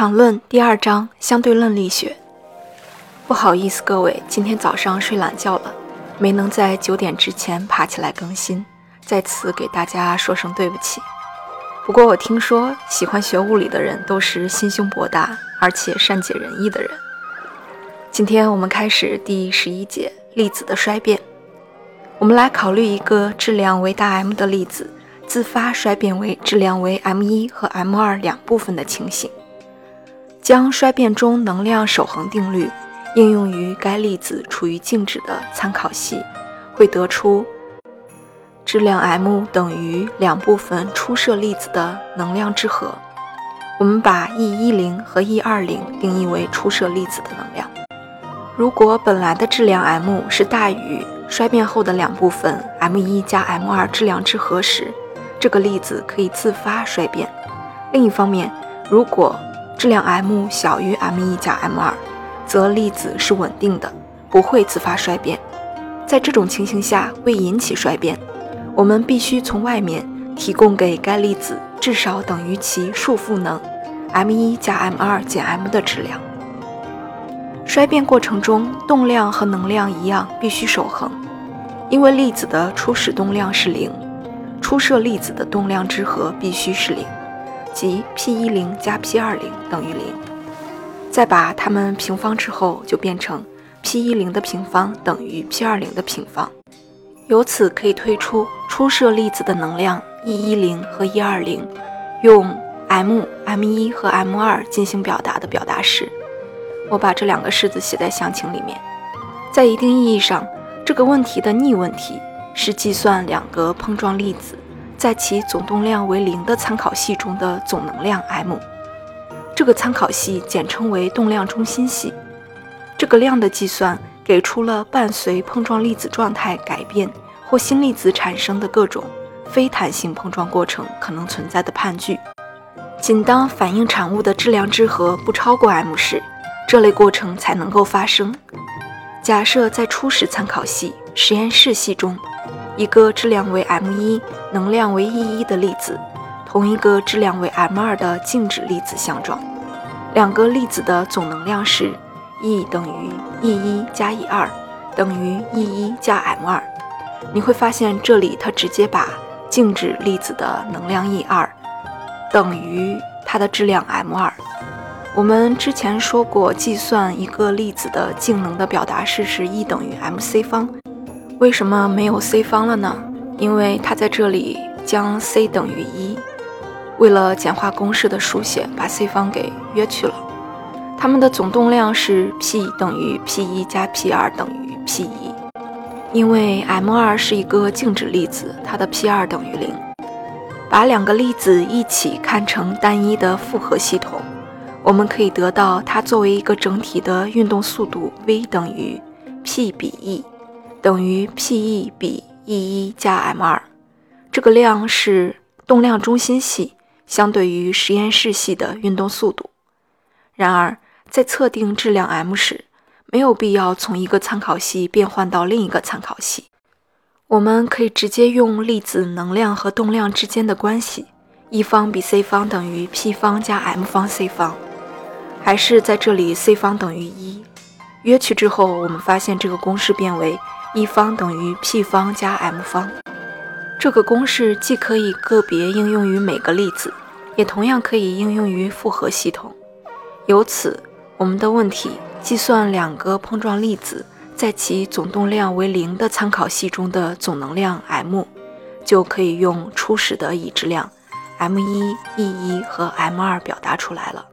场论第二章相对论力学。不好意思，各位，今天早上睡懒觉了，没能在九点之前爬起来更新，在此给大家说声对不起。不过我听说喜欢学物理的人都是心胸博大而且善解人意的人。今天我们开始第十一节粒子的衰变。我们来考虑一个质量为大 M 的粒子自发衰变为质量为 m1 和 m2 两部分的情形。将衰变中能量守恒定律应用于该粒子处于静止的参考系，会得出质量 m 等于两部分初射粒子的能量之和。我们把 E10 和 E20 定义为初射粒子的能量。如果本来的质量 m 是大于衰变后的两部分 m1 加 m2 质量之和时，这个粒子可以自发衰变。另一方面，如果质量 m 小于 m1 加 m2，则粒子是稳定的，不会自发衰变。在这种情形下，为引起衰变，我们必须从外面提供给该粒子至少等于其束缚能 m1 加 m2 减 m 的质量。衰变过程中，动量和能量一样必须守恒，因为粒子的初始动量是零，初射粒子的动量之和必须是零。即 p 一零加 p 二零等于零，再把它们平方之后，就变成 p 一零的平方等于 p 二零的平方。由此可以推出初射粒子的能量 E 一零和 E 二零，用 m m 一和 m 二进行表达的表达式。我把这两个式子写在详情里面。在一定意义上，这个问题的逆问题是计算两个碰撞粒子。在其总动量为零的参考系中的总能量 m，这个参考系简称为动量中心系。这个量的计算给出了伴随碰撞粒子状态改变或新粒子产生的各种非弹性碰撞过程可能存在的判据。仅当反应产物的质量之和不超过 m 时，这类过程才能够发生。假设在初始参考系实验室系中。一个质量为 m1、能量为 e1 的粒子，同一个质量为 m2 的静止粒子相撞，两个粒子的总能量是 E 等于 e1 加 e2 等于 e1 加 m2。你会发现这里它直接把静止粒子的能量 e2 等于它的质量 m2。我们之前说过，计算一个粒子的静能的表达式是 E 等于 mc 方。为什么没有 c 方了呢？因为它在这里将 c 等于一，为了简化公式的书写，把 c 方给约去了。它们的总动量是 p 等于 p 一加 p 二等于 p 一。因为 m 二是一个静止粒子，它的 p 二等于零。把两个粒子一起看成单一的复合系统，我们可以得到它作为一个整体的运动速度 v 等于 p 比 e。等于 p_e 比 e1 加 m2，这个量是动量中心系相对于实验室系的运动速度。然而，在测定质量 m 时，没有必要从一个参考系变换到另一个参考系。我们可以直接用粒子能量和动量之间的关系，E 方比 c 方等于 p 方加 m 方 c 方，还是在这里 c 方等于一。约去之后，我们发现这个公式变为。一方等于 p 方加 m 方，这个公式既可以个别应用于每个粒子，也同样可以应用于复合系统。由此，我们的问题计算两个碰撞粒子在其总动量为零的参考系中的总能量 m，就可以用初始的已知量 m1、e1 和 m2 表达出来了。